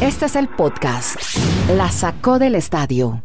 Este es el podcast. La sacó del estadio.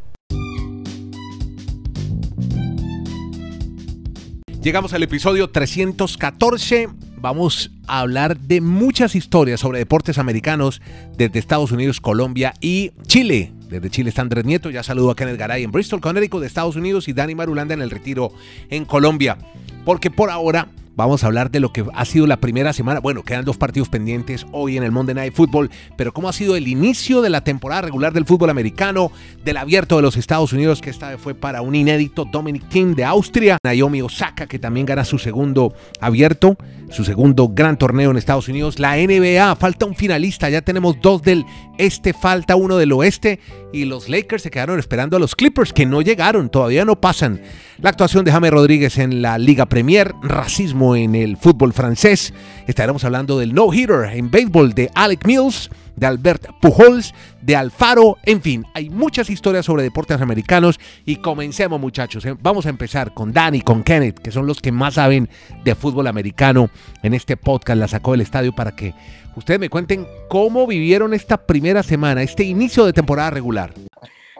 Llegamos al episodio 314. Vamos a hablar de muchas historias sobre deportes americanos desde Estados Unidos, Colombia y Chile. Desde Chile está Andrés Nieto, ya saludo a Kenneth Garay en Bristol, Connecticut de Estados Unidos y Dani Marulanda en el retiro en Colombia. Porque por ahora Vamos a hablar de lo que ha sido la primera semana. Bueno, quedan dos partidos pendientes hoy en el Monday Night Football, pero cómo ha sido el inicio de la temporada regular del fútbol americano, del abierto de los Estados Unidos, que esta vez fue para un inédito Dominic King de Austria, Naomi Osaka, que también gana su segundo abierto, su segundo gran torneo en Estados Unidos, la NBA, falta un finalista, ya tenemos dos del este, falta uno del oeste, y los Lakers se quedaron esperando a los Clippers, que no llegaron, todavía no pasan. La actuación de James Rodríguez en la Liga Premier, racismo en el fútbol francés. Estaremos hablando del no-hitter en béisbol de Alec Mills, de Albert Pujols, de Alfaro, en fin, hay muchas historias sobre deportes americanos y comencemos muchachos. ¿eh? Vamos a empezar con Danny, con Kenneth, que son los que más saben de fútbol americano en este podcast, la sacó del estadio para que ustedes me cuenten cómo vivieron esta primera semana, este inicio de temporada regular.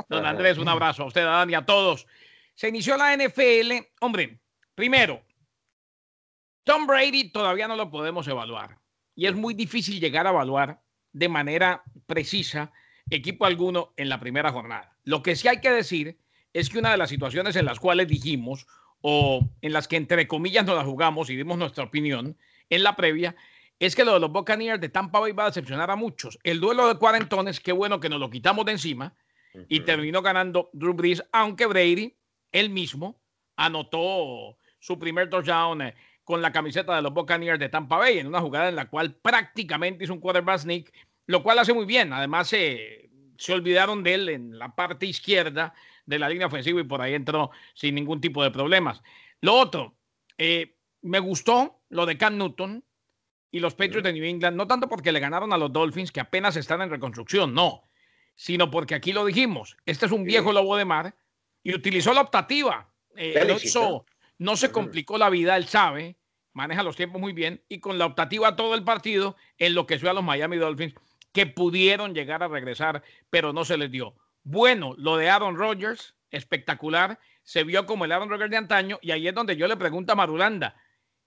Don Andrés, un abrazo a usted, a Dani, a todos. Se inició la NFL, hombre, primero, Tom Brady todavía no lo podemos evaluar y es muy difícil llegar a evaluar de manera precisa equipo alguno en la primera jornada. Lo que sí hay que decir es que una de las situaciones en las cuales dijimos o en las que entre comillas nos la jugamos y dimos nuestra opinión en la previa es que lo de los Buccaneers de Tampa Bay va a decepcionar a muchos. El duelo de cuarentones, qué bueno que nos lo quitamos de encima y terminó ganando Drew Brees, aunque Brady, él mismo, anotó su primer touchdown eh, con la camiseta de los Buccaneers de Tampa Bay en una jugada en la cual prácticamente hizo un quarterback sneak, lo cual hace muy bien. Además, se olvidaron de él en la parte izquierda de la línea ofensiva y por ahí entró sin ningún tipo de problemas. Lo otro, eh, me gustó lo de Cam Newton y los Patriots de New England, no tanto porque le ganaron a los Dolphins, que apenas están en reconstrucción, no, sino porque aquí lo dijimos, este es un viejo lobo de mar y utilizó la optativa. Eh, no se complicó la vida, él sabe, maneja los tiempos muy bien y con la optativa todo el partido enloqueció a los Miami Dolphins que pudieron llegar a regresar, pero no se les dio. Bueno, lo de Aaron Rodgers, espectacular, se vio como el Aaron Rodgers de antaño y ahí es donde yo le pregunto a Marulanda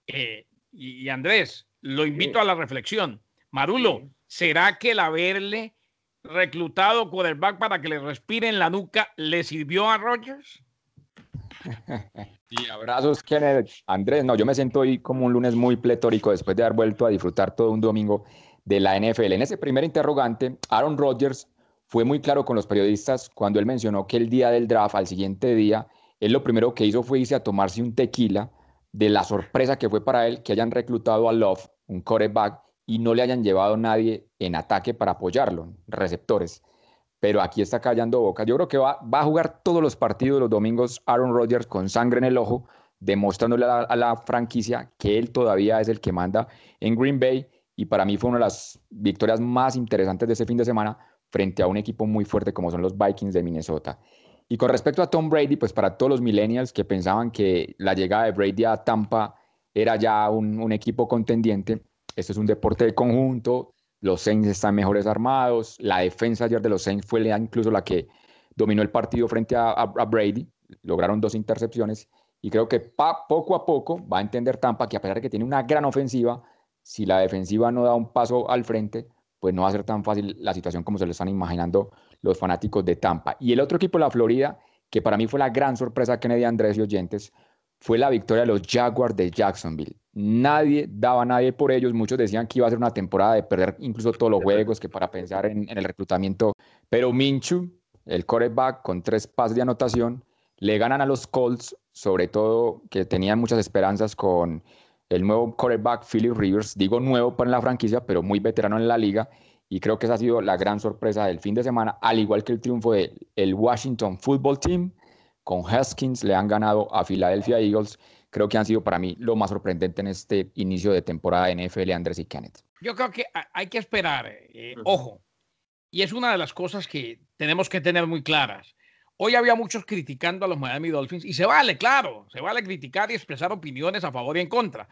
eh, y, Andrés, lo invito a la reflexión. Marulo, ¿será que el haberle reclutado quarterback para que le respire en la nuca le sirvió a Rodgers? Y abrazos, Kenneth. Andrés, no, yo me siento hoy como un lunes muy pletórico después de haber vuelto a disfrutar todo un domingo de la NFL. En ese primer interrogante, Aaron Rodgers fue muy claro con los periodistas cuando él mencionó que el día del draft, al siguiente día, él lo primero que hizo fue irse a tomarse un tequila de la sorpresa que fue para él que hayan reclutado a Love, un quarterback, y no le hayan llevado nadie en ataque para apoyarlo, receptores pero aquí está callando boca. Yo creo que va, va, a jugar todos los partidos los domingos Aaron Rodgers con sangre en el ojo, demostrándole a la, franquicia que él todavía es el que manda en Green Bay. Y para mí fue una de las victorias más interesantes de ese fin de semana frente a un equipo muy fuerte como son los Vikings de Minnesota. Y con respecto a Tom Brady, pues para todos los millennials que pensaban que la llegada de Brady a Tampa era ya un, un equipo contendiente, esto es un deporte de conjunto, los Saints están mejores armados. La defensa ayer de los Saints fue incluso la que dominó el partido frente a, Brady. Lograron dos intercepciones. Y creo que poco a poco va a entender Tampa que a pesar de que tiene una gran ofensiva, si la defensiva no da un paso al frente, pues no va a ser tan fácil la situación como se lo están imaginando los fanáticos de Tampa. Y el otro equipo, la Florida, que para mí fue la gran sorpresa Kennedy Andrés y oyentes, fue la victoria de los Jaguars de Jacksonville. Nadie daba a nadie por ellos. Muchos decían que iba a ser una temporada de perder incluso todos los juegos, que para pensar en, el reclutamiento. Pero Minchu, el quarterback con tres pases de anotación, le ganan a los Colts, sobre todo que tenían muchas esperanzas con el nuevo quarterback Philip Rivers. Digo nuevo para la franquicia, pero muy veterano en la liga. Y creo que esa ha sido la gran sorpresa del fin de semana, al igual que el triunfo del Washington Football Team con Haskins le han ganado a Philadelphia Eagles. Creo que han sido para mí lo más sorprendente en este inicio de temporada de NFL, Andrés y Kenneth. Yo creo que hay que esperar, eh, ojo, y es una de las cosas que tenemos que tener muy claras. Hoy había muchos criticando a los Miami Dolphins y se vale, claro, se vale criticar y expresar opiniones a favor y en contra.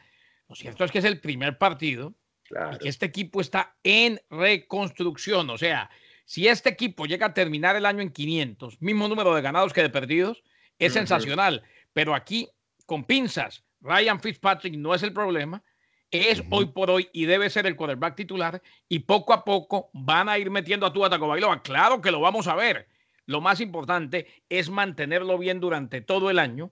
Lo cierto es que es el primer partido Y que este equipo está en reconstrucción. O sea, si este equipo llega a terminar el año en 500, mismo número de ganados que de perdidos, es sensacional. Pero aquí, con pinzas, Ryan Fitzpatrick no es el problema. Es hoy por hoy y debe ser el quarterback titular. Y poco a poco van a ir metiendo a Tua Tagovailoa. Claro que lo vamos a ver. Lo más importante es mantenerlo bien durante todo el año,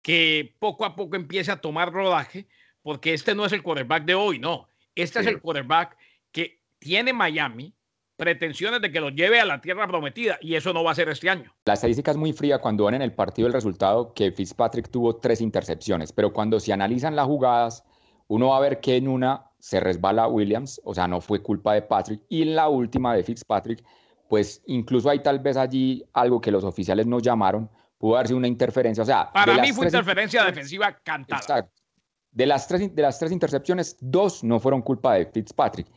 que poco a poco empiece a tomar rodaje, porque este no es el quarterback de hoy, no. Este es el quarterback que tiene Miami, pretensiones de que lo lleve a la tierra prometida y eso no va a ser este año. La estadística es muy fría cuando van en el partido el resultado que Fitzpatrick tuvo tres intercepciones, pero cuando se analizan las jugadas, uno va a ver que en una se resbala Williams, o sea, no fue culpa de Patrick, y en la última de Fitzpatrick, pues incluso hay tal vez allí algo que los oficiales no llamaron, pudo haber sido una interferencia, o sea... Para mí fue interferencia defensiva cantada. Exacto. De las, tres, de las tres intercepciones, dos no fueron culpa de Fitzpatrick.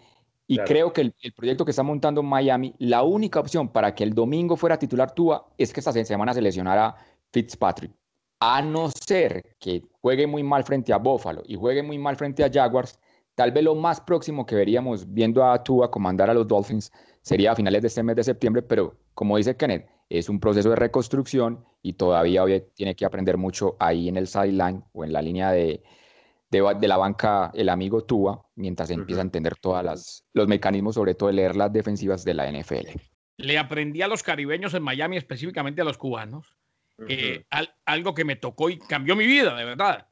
Y creo que el, proyecto que está montando Miami, la única opción para que el domingo fuera titular Tua es que esta semana se lesionara Fitzpatrick. A no ser que juegue muy mal frente a Buffalo y juegue muy mal frente a Jaguars, tal vez lo más próximo que veríamos viendo a Tua comandar a los Dolphins sería a finales de este mes de septiembre, pero como dice Kenneth, es un proceso de reconstrucción y todavía hoy tiene que aprender mucho ahí en el sideline o en la línea de, de, la banca el amigo Tua mientras empieza a entender todos los mecanismos, sobre todo de leer las defensivas de la NFL. Le aprendí a los caribeños en Miami, específicamente a los cubanos, eh, algo que me tocó y cambió mi vida, de verdad.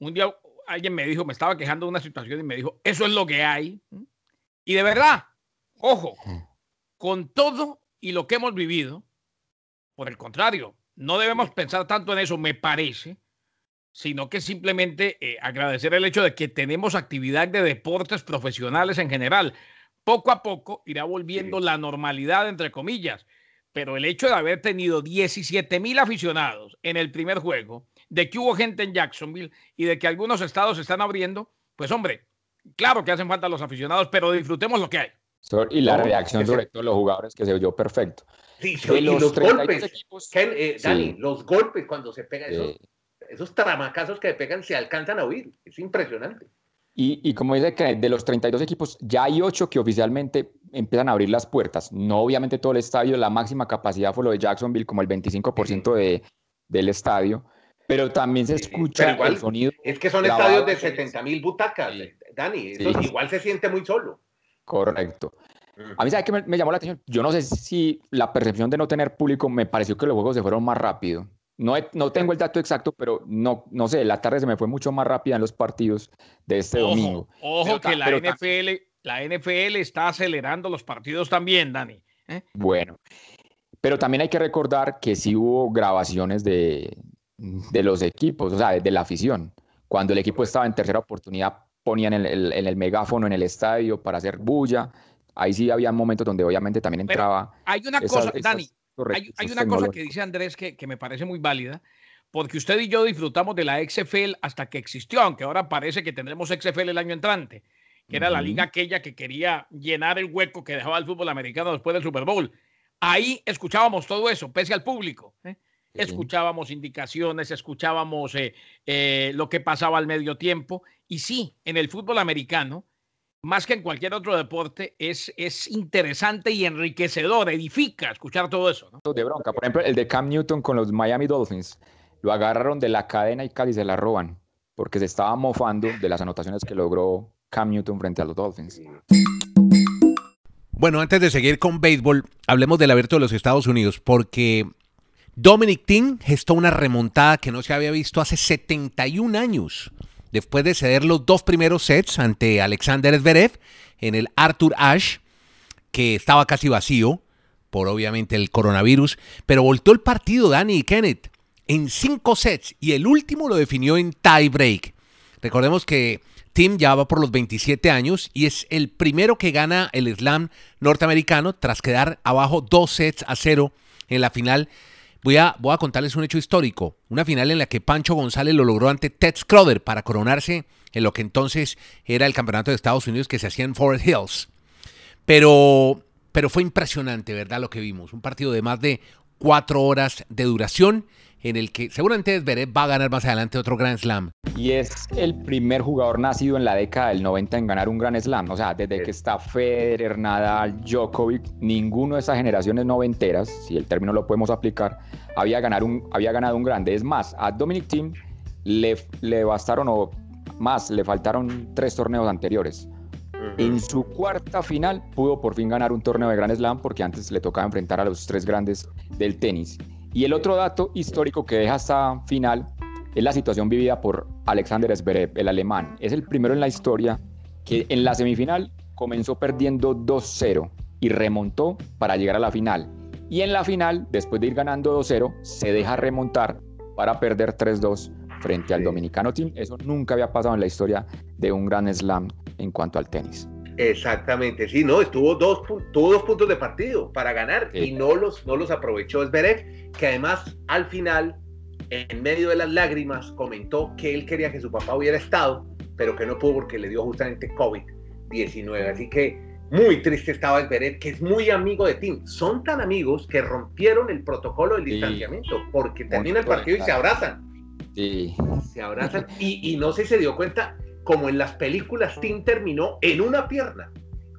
Un día alguien me dijo, me estaba quejando de una situación y me dijo, eso es lo que hay. Y de verdad, ojo, con todo y lo que hemos vivido, por el contrario, no debemos pensar tanto en eso, me parece, sino que simplemente eh, agradecer el hecho de que tenemos actividad de deportes profesionales en general. Poco a poco irá volviendo la normalidad, entre comillas, pero el hecho de haber tenido 17 mil aficionados en el primer juego, de que hubo gente en Jacksonville y de que algunos estados se están abriendo, pues hombre, claro que hacen falta los aficionados, pero disfrutemos lo que hay. Y la reacción sobre todo los jugadores que se oyó perfecto. Sí, y los, golpes, eh, Dani, los golpes cuando se pega eso esos tramacazos que pegan se alcanzan a oír. Es impresionante. Y, como dice que de los 32 equipos, ya hay 8 que oficialmente empiezan a abrir las puertas. No obviamente todo el estadio, la máxima capacidad fue lo de Jacksonville, como el 25% de, del estadio, pero también se escucha el sonido. Es que son estadios de 70 mil butacas, Dani, eso igual se siente muy solo. Correcto. A mí, ¿sabe qué me, me, llamó la atención? Yo no sé si la percepción de no tener público me pareció que los juegos se fueron más rápido. No, no tengo el dato exacto, pero no, no sé, la tarde se me fue mucho más rápida en los partidos de este domingo. Ojo que la NFL, la NFL está acelerando los partidos también, Dani. ¿eh? Bueno, pero también hay que recordar que sí hubo grabaciones de, de los equipos, o sea, de, la afición. Cuando el equipo estaba en tercera oportunidad, ponían el, el, el megáfono en el estadio para hacer bulla. Ahí sí había momentos donde obviamente también entraba. hay una cosa, Dani, hay, una cosa que dice Andrés que, me parece muy válida, porque usted y yo disfrutamos de la XFL hasta que existió, aunque ahora parece que tendremos XFL el año entrante, que era la liga aquella que quería llenar el hueco que dejaba el fútbol americano después del Super Bowl. Ahí escuchábamos todo eso, pese al público. ¿eh? Escuchábamos indicaciones, escuchábamos eh, eh, lo que pasaba al medio tiempo. Y sí, en el fútbol americano, más que en cualquier otro deporte, es, es interesante y enriquecedor, edifica escuchar todo eso. ¿no? De bronca. Por ejemplo, el de Cam Newton con los Miami Dolphins. Lo agarraron de la cadena y casi se la roban, porque se estaba mofando de las anotaciones que logró Cam Newton frente a los Dolphins. Bueno, antes de seguir con béisbol, hablemos del abierto de los Estados Unidos, porque Dominic Thiem gestó una remontada que no se había visto hace 71 años después de ceder los dos primeros sets ante Alexander Zverev en el Arthur Ashe, que estaba casi vacío por obviamente el coronavirus, pero voltó el partido Danny y Kenneth en cinco sets y el último lo definió en tie break. Recordemos que Tim ya va por los 27 años y es el primero que gana el slam norteamericano tras quedar abajo dos sets a cero en la final Voy a, voy a contarles un hecho histórico, una final en la que Pancho González lo logró ante Ted Scroder para coronarse en lo que entonces era el campeonato de Estados Unidos que se hacía en Forest Hills. Pero, pero fue impresionante, ¿verdad? Lo que vimos. Un partido de más de cuatro horas de duración en el que seguramente Zverev va a ganar más adelante otro Grand Slam. Y es el primer jugador nacido en la década del 90 en ganar un Grand Slam. O sea, desde que está Federer, Nadal, Djokovic, ninguno de esas generaciones noventeras, si el término lo podemos aplicar, había, ganar un, había ganado un grande. Es más, a Dominic Thiem le, le bastaron o más, le faltaron tres torneos anteriores. En su cuarta final pudo por fin ganar un torneo de Grand Slam porque antes le tocaba enfrentar a los tres grandes del tenis. Y el otro dato histórico que deja esta final es la situación vivida por Alexander Zverev, el alemán. Es el primero en la historia que en la semifinal comenzó perdiendo 2-0 y remontó para llegar a la final. Y en la final, después de ir ganando 2-0, se deja remontar para perder 3-2 frente al dominicano team. Eso nunca había pasado en la historia de un gran slam en cuanto al tenis. Exactamente, sí, no, estuvo dos, tuvo dos puntos de partido para ganar y no los, no los aprovechó Zverev, que además al final, en medio de las lágrimas, comentó que él quería que su papá hubiera estado, pero que no pudo porque le dio justamente COVID-19. Así que muy triste estaba Zverev, que es muy amigo de Tim. Son tan amigos que rompieron el protocolo del distanciamiento, porque termina el partido y se abrazan. Sí. Se abrazan y, y no sé si se dio cuenta, como en las películas, Tim terminó en una pierna,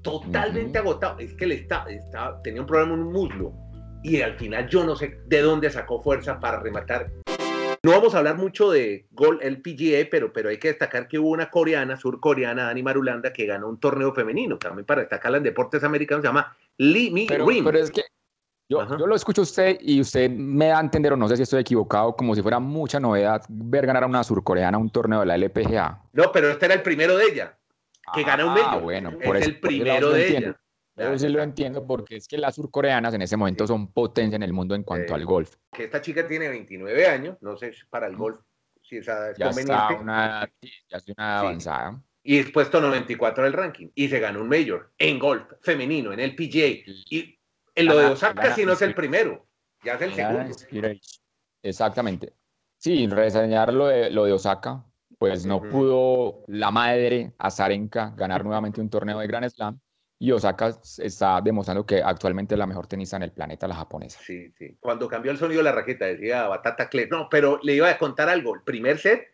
totalmente agotado. Es que le está, está, tenía un problema en un muslo y al final yo no sé de dónde sacó fuerza para rematar. No vamos a hablar mucho de Gol LPGA, pero, pero hay que destacar que hubo una coreana, surcoreana, Dani Marulanda, que ganó un torneo femenino, también para destacarla en deportes americanos, se llama Lee Mi pero, Pero es que yo, yo, lo escucho a usted y usted me da a entender, o no sé si estoy equivocado, como si fuera mucha novedad ver ganar a una surcoreana un torneo de la LPGA. No, pero este era el primero de ella, que gana un medio. Ah, bueno, por es el primero de ella. Yo sí lo entiendo porque es que las surcoreanas en ese momento son potencia en el mundo en cuanto al golf. Que esta chica tiene 29 años, no sé para el golf si esa es ya Está una, ya es una avanzada. Y es puesto 94 en el ranking. Y se ganó un mayor en golf femenino, en el PGA. Y en lo de Osaka si no es el primero, ya es el segundo. Exactamente. Sí, reseñar lo de, lo de Osaka, pues no pudo la madre Azarenka ganar nuevamente un torneo de Grand Slam y Osaka está demostrando que actualmente es la mejor tenista en el planeta, la japonesa. Sí, sí. Cuando cambió el sonido de la raqueta, decía Batata Cle. No, pero le iba a contar algo. El primer set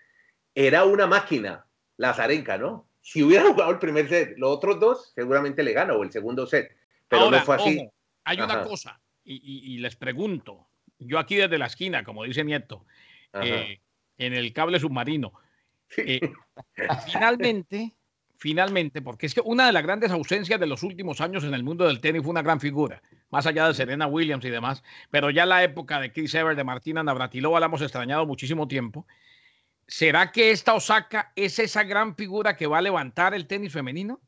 era una máquina, la Azarenka, ¿no? Si hubiera jugado el primer set, los otros dos seguramente le gana, o el segundo set. Pero no fue así. Hay una cosa, y, les pregunto, yo aquí desde la esquina, como dice Nieto, eh, en el cable submarino, eh, finalmente, finalmente, porque es que una de las grandes ausencias de los últimos años en el mundo del tenis fue una gran figura, más allá de Serena Williams y demás, pero ya la época de Chris Evert, de Martina Navratilova la hemos extrañado muchísimo tiempo. ¿Será que esta Osaka es esa gran figura que va a levantar el tenis femenino?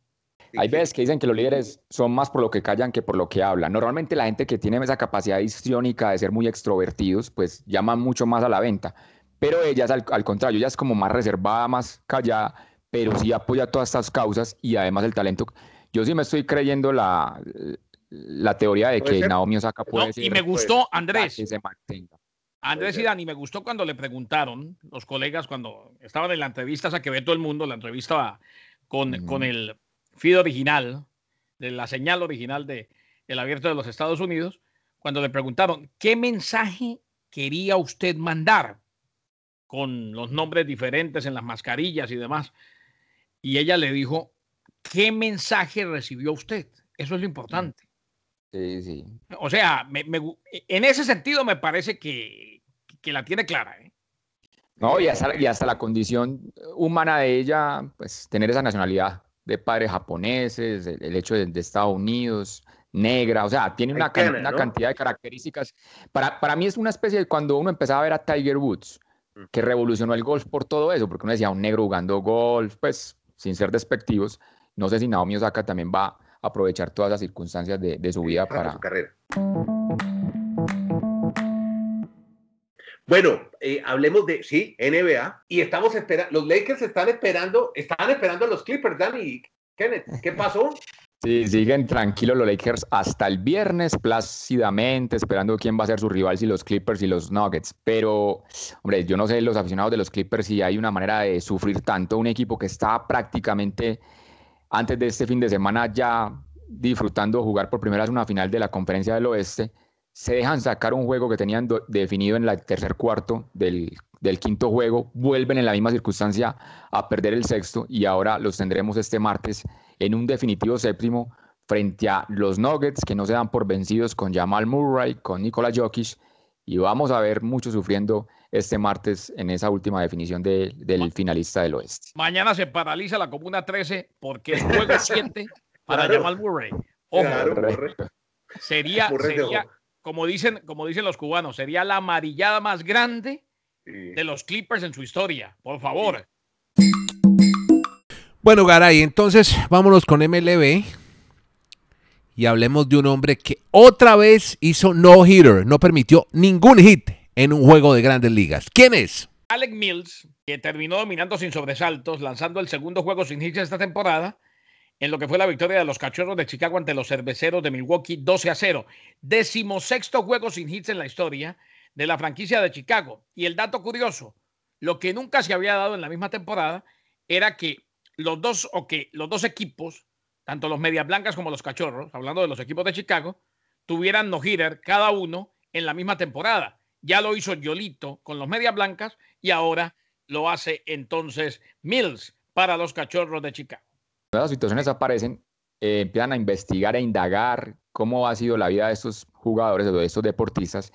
Hay veces que dicen que los líderes son más por lo que callan que por lo que hablan. Normalmente la gente que tiene esa capacidad histriónica de ser muy extrovertidos, pues llama mucho más a la venta. Pero ella es al, contrario, ella es como más reservada, más callada, pero sí apoya todas estas causas y además el talento. Yo sí me estoy creyendo la, la teoría de que Naomi Osaka puede ser. Y me gustó, Andrés. Andrés y Dani, me gustó cuando le preguntaron, los colegas, cuando estaban en la entrevista, esa que ve todo el mundo, la entrevista con, con el feed original, de la señal original de el abierto de los Estados Unidos, cuando le preguntaron qué mensaje quería usted mandar con los nombres diferentes en las mascarillas y demás. Y ella le dijo, ¿qué mensaje recibió usted? Eso es lo importante. Sí, sí. O sea, en ese sentido me parece que, que la tiene clara. ¿eh? No, y hasta, y hasta la condición humana de ella, pues tener esa nacionalidad de padres japoneses, el, hecho de, Estados Unidos, negra, o sea, tiene una, una cantidad de características. Para, para mí es una especie de cuando uno empezaba a ver a Tiger Woods, que revolucionó el golf por todo eso, porque uno decía un negro jugando golf, pues sin ser despectivos. No sé si Naomi Osaka también va a aprovechar todas las circunstancias de, de su vida para, para su carrera. Bueno, eh, hablemos de, sí, NBA, y estamos esperando, los Lakers están esperando, están esperando a los Clippers, Dani. Kenneth, ¿qué pasó? Sí, siguen tranquilos los Lakers hasta el viernes, plácidamente, esperando quién va a ser su rival, si los Clippers y los Nuggets. Pero, hombre, yo no sé, los aficionados de los Clippers, si hay una manera de sufrir tanto un equipo que está prácticamente antes de este fin de semana ya disfrutando jugar por primera vez una final de la Conferencia del Oeste se dejan sacar un juego que tenían definido en el tercer cuarto del, del, quinto juego, vuelven en la misma circunstancia a perder el sexto y ahora los tendremos este martes en un definitivo séptimo frente a los Nuggets que no se dan por vencidos con Jamal Murray, con Nikola Jokic y vamos a ver mucho sufriendo este martes en esa última definición del finalista del oeste. Mañana se paraliza la Comuna 13 porque el juego 7 para Jamal Murray. Ojo, sería, sería como, dicen, como dicen los cubanos, sería la amarillada más grande de los Clippers en su historia. Por favor. Bueno, Garay, entonces vámonos con MLB y hablemos de un hombre que otra vez hizo no hitter, no permitió ningún hit en un juego de grandes ligas. ¿Quién es? Alec Mills, que terminó dominando sin sobresaltos, lanzando el segundo juego sin hits esta temporada, en lo que fue la victoria de los Cachorros de Chicago ante los Cerveceros de Milwaukee 12 a 0. Decimosexto juego sin hits en la historia de la franquicia de Chicago. Y el dato curioso, lo que nunca se había dado en la misma temporada era que los dos o que los dos equipos tanto los Medias Blancas como los Cachorros, hablando de los equipos de Chicago, tuvieran no-hitter cada uno en la misma temporada. Ya lo hizo Yolito con los Medias Blancas y ahora lo hace entonces Mills para los Cachorros de Chicago. Las situaciones aparecen, eh, empiezan a investigar, e indagar cómo ha sido la vida de estos jugadores o de estos deportistas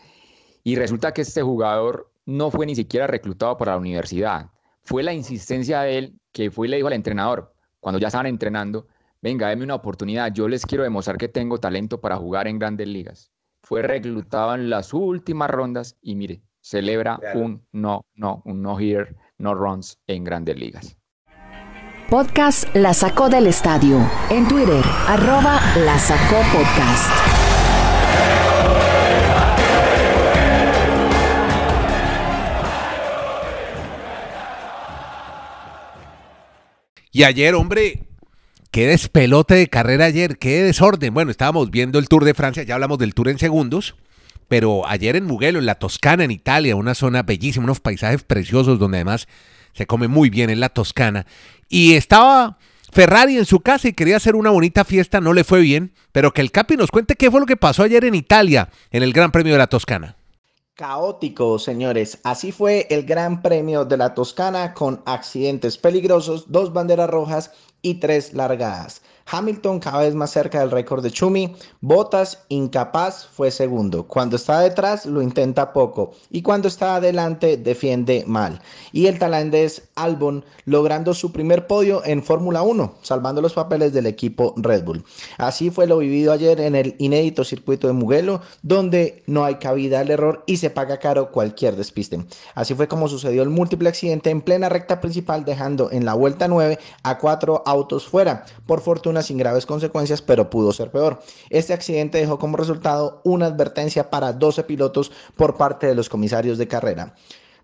y resulta que este jugador no fue ni siquiera reclutado para la universidad. Fue la insistencia de él que fue y le dijo al entrenador, cuando ya estaban entrenando, venga, déme una oportunidad, yo les quiero demostrar que tengo talento para jugar en grandes ligas. Fue reclutado en las últimas rondas y mire, celebra un no, no, un no here, no runs en grandes ligas. Podcast La Sacó del Estadio. En Twitter, arroba La Sacó Podcast. Y ayer, hombre, qué despelote de carrera ayer, qué desorden. Bueno, estábamos viendo el Tour de Francia, ya hablamos del Tour en segundos, pero ayer en Mugello, en la Toscana, en Italia, una zona bellísima, unos paisajes preciosos donde además se come muy bien en la Toscana. Y estaba Ferrari en su casa y quería hacer una bonita fiesta, no le fue bien, pero que el Capi nos cuente qué fue lo que pasó ayer en Italia, en el Gran Premio de la Toscana. Caótico, señores. Así fue el Gran Premio de la Toscana con accidentes peligrosos, dos banderas rojas y tres largadas. Hamilton cada vez más cerca del récord de Chumi. Bottas, incapaz, fue segundo. Cuando está detrás, lo intenta poco. Y cuando está adelante, defiende mal. Y el tailandés Albon logrando su primer podio en Fórmula 1, salvando los papeles del equipo Red Bull. Así fue lo vivido ayer en el inédito circuito de Mugello, donde no hay cabida al error y se paga caro cualquier despiste. Así fue como sucedió el múltiple accidente en plena recta principal, dejando en la vuelta 9 a cuatro autos fuera. Por fortuna, sin graves consecuencias, pero pudo ser peor. Este accidente dejó como resultado una advertencia para 12 pilotos por parte de los comisarios de carrera.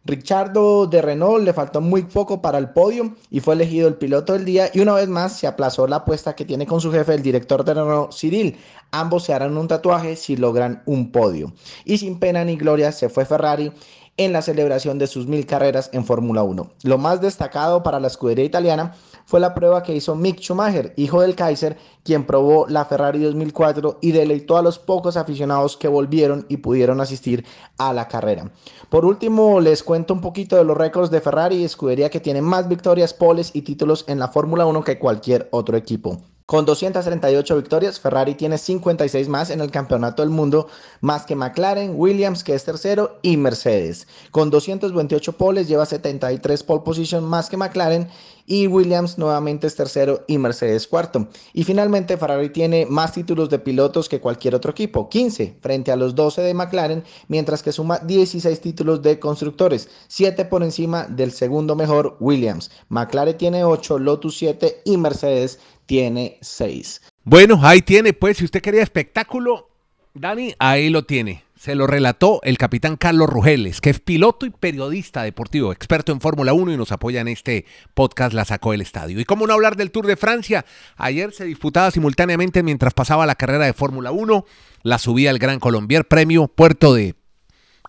Richardo de Renault le faltó muy poco para el podio y fue elegido el piloto del día y una vez más se aplazó la apuesta que tiene con su jefe el director de Renault, Cyril. Ambos se harán un tatuaje si logran un podio. Y sin pena ni gloria se fue Ferrari en la celebración de sus mil carreras en Fórmula 1. Lo más destacado para la escudería italiana fue la prueba que hizo Mick Schumacher, hijo del Kaiser, quien probó la Ferrari 2004 y deleitó a los pocos aficionados que volvieron y pudieron asistir a la carrera. Por último, les cuento un poquito de los récords de Ferrari, escudería que tiene más victorias, poles y títulos en la Fórmula 1 que cualquier otro equipo. Con 238 victorias, Ferrari tiene 56 más en el campeonato del mundo, más que McLaren, Williams, que es tercero, y Mercedes. Con 228 poles, lleva 73 pole position más que McLaren, y Williams nuevamente es tercero y Mercedes cuarto. Y finalmente, Ferrari tiene más títulos de pilotos que cualquier otro equipo, 15 frente a los 12 de McLaren, mientras que suma 16 títulos de constructores, 7 por encima del segundo mejor Williams. McLaren tiene 8, Lotus 7 y Mercedes tiene 6. Bueno, ahí tiene, pues, si usted quería espectáculo, Dani, ahí lo tiene. Se lo relató el capitán Carlos Rugeles, que es piloto y periodista deportivo, experto en Fórmula 1 y nos apoya en este podcast La Sacó del Estadio. Y cómo no hablar del Tour de Francia, ayer se disputaba simultáneamente mientras pasaba la carrera de Fórmula 1, la subía el Gran Colombier, premio puerto de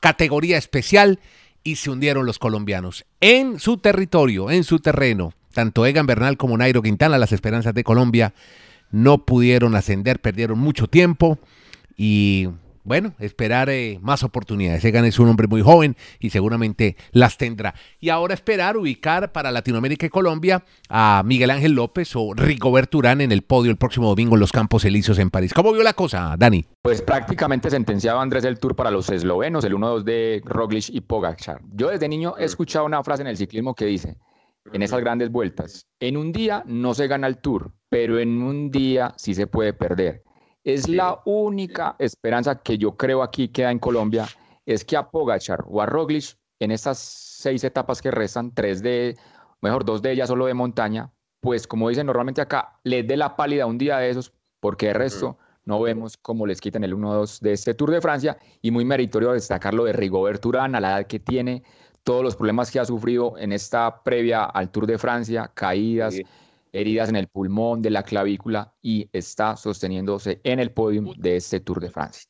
categoría especial y se hundieron los colombianos en su territorio, en su terreno tanto Egan Bernal como Nairo Quintana, las esperanzas de Colombia, no pudieron ascender, perdieron mucho tiempo y bueno, esperar eh, más oportunidades. Egan es un hombre muy joven y seguramente las tendrá. Y ahora esperar ubicar para Latinoamérica y Colombia a Miguel Ángel López o Rigoberto Urán en el podio el próximo domingo en los Campos Elíseos en París. ¿Cómo vio la cosa, Dani? Pues prácticamente sentenciado Andrés el Tour para los eslovenos, el 1-2 de Roglic y Pogacar. Yo desde niño he escuchado una frase en el ciclismo que dice, en esas grandes vueltas, en un día no se gana el Tour, pero en un día sí se puede perder. Es la única esperanza que yo creo aquí queda en Colombia, es que a Pogachar o a Roglic en estas seis etapas que restan, tres de, mejor dos de ellas solo de montaña, pues como dicen normalmente acá, les dé la pálida un día de esos, porque el resto no vemos cómo les quitan el 1-2 de este Tour de Francia y muy meritorio destacar lo de Rigobert Urán a la edad que tiene, todos los problemas que ha sufrido en esta previa al Tour de Francia, caídas heridas en el pulmón, de la clavícula y está sosteniéndose en el podio de este Tour de Francia.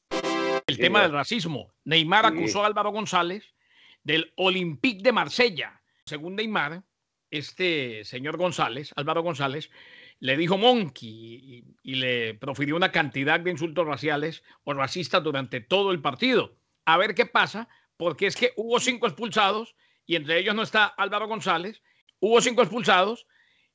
El tema del racismo. Neymar acusó a Álvaro González del Olympique de Marsella. Según Neymar, este señor González, Álvaro González, le dijo monkey y, le profirió una cantidad de insultos raciales o racistas durante todo el partido. A ver qué pasa, porque es que hubo cinco expulsados y entre ellos no está Álvaro González. Hubo cinco expulsados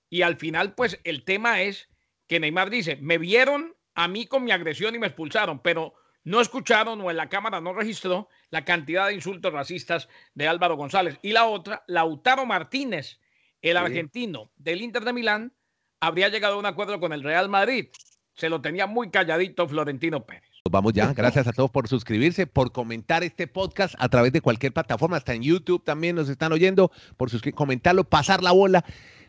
y al final, pues el tema es que Neymar dice, me vieron a mí con mi agresión y me expulsaron, pero no escucharon o en la cámara no registró la cantidad de insultos racistas de Álvaro González. Y la otra, Lautaro Martínez, el argentino del Inter de Milán, habría llegado a un acuerdo con el Real Madrid. Se lo tenía muy calladito Florentino Pérez. Vamos ya, gracias a todos por suscribirse, por comentar este podcast a través de cualquier plataforma, hasta en YouTube también nos están oyendo, por comentarlo, pasar la bola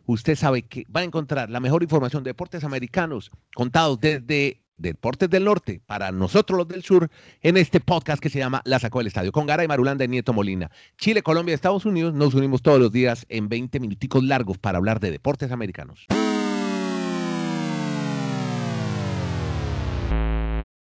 usted sabe que va a encontrar la mejor información de deportes americanos contados desde Deportes del Norte para nosotros los del Sur en este podcast que se llama La Sacó del Estadio con Gara y Marulanda y Nieto Molina. Chile, Colombia, Estados Unidos nos unimos todos los días en 20 minuticos largos para hablar de deportes americanos.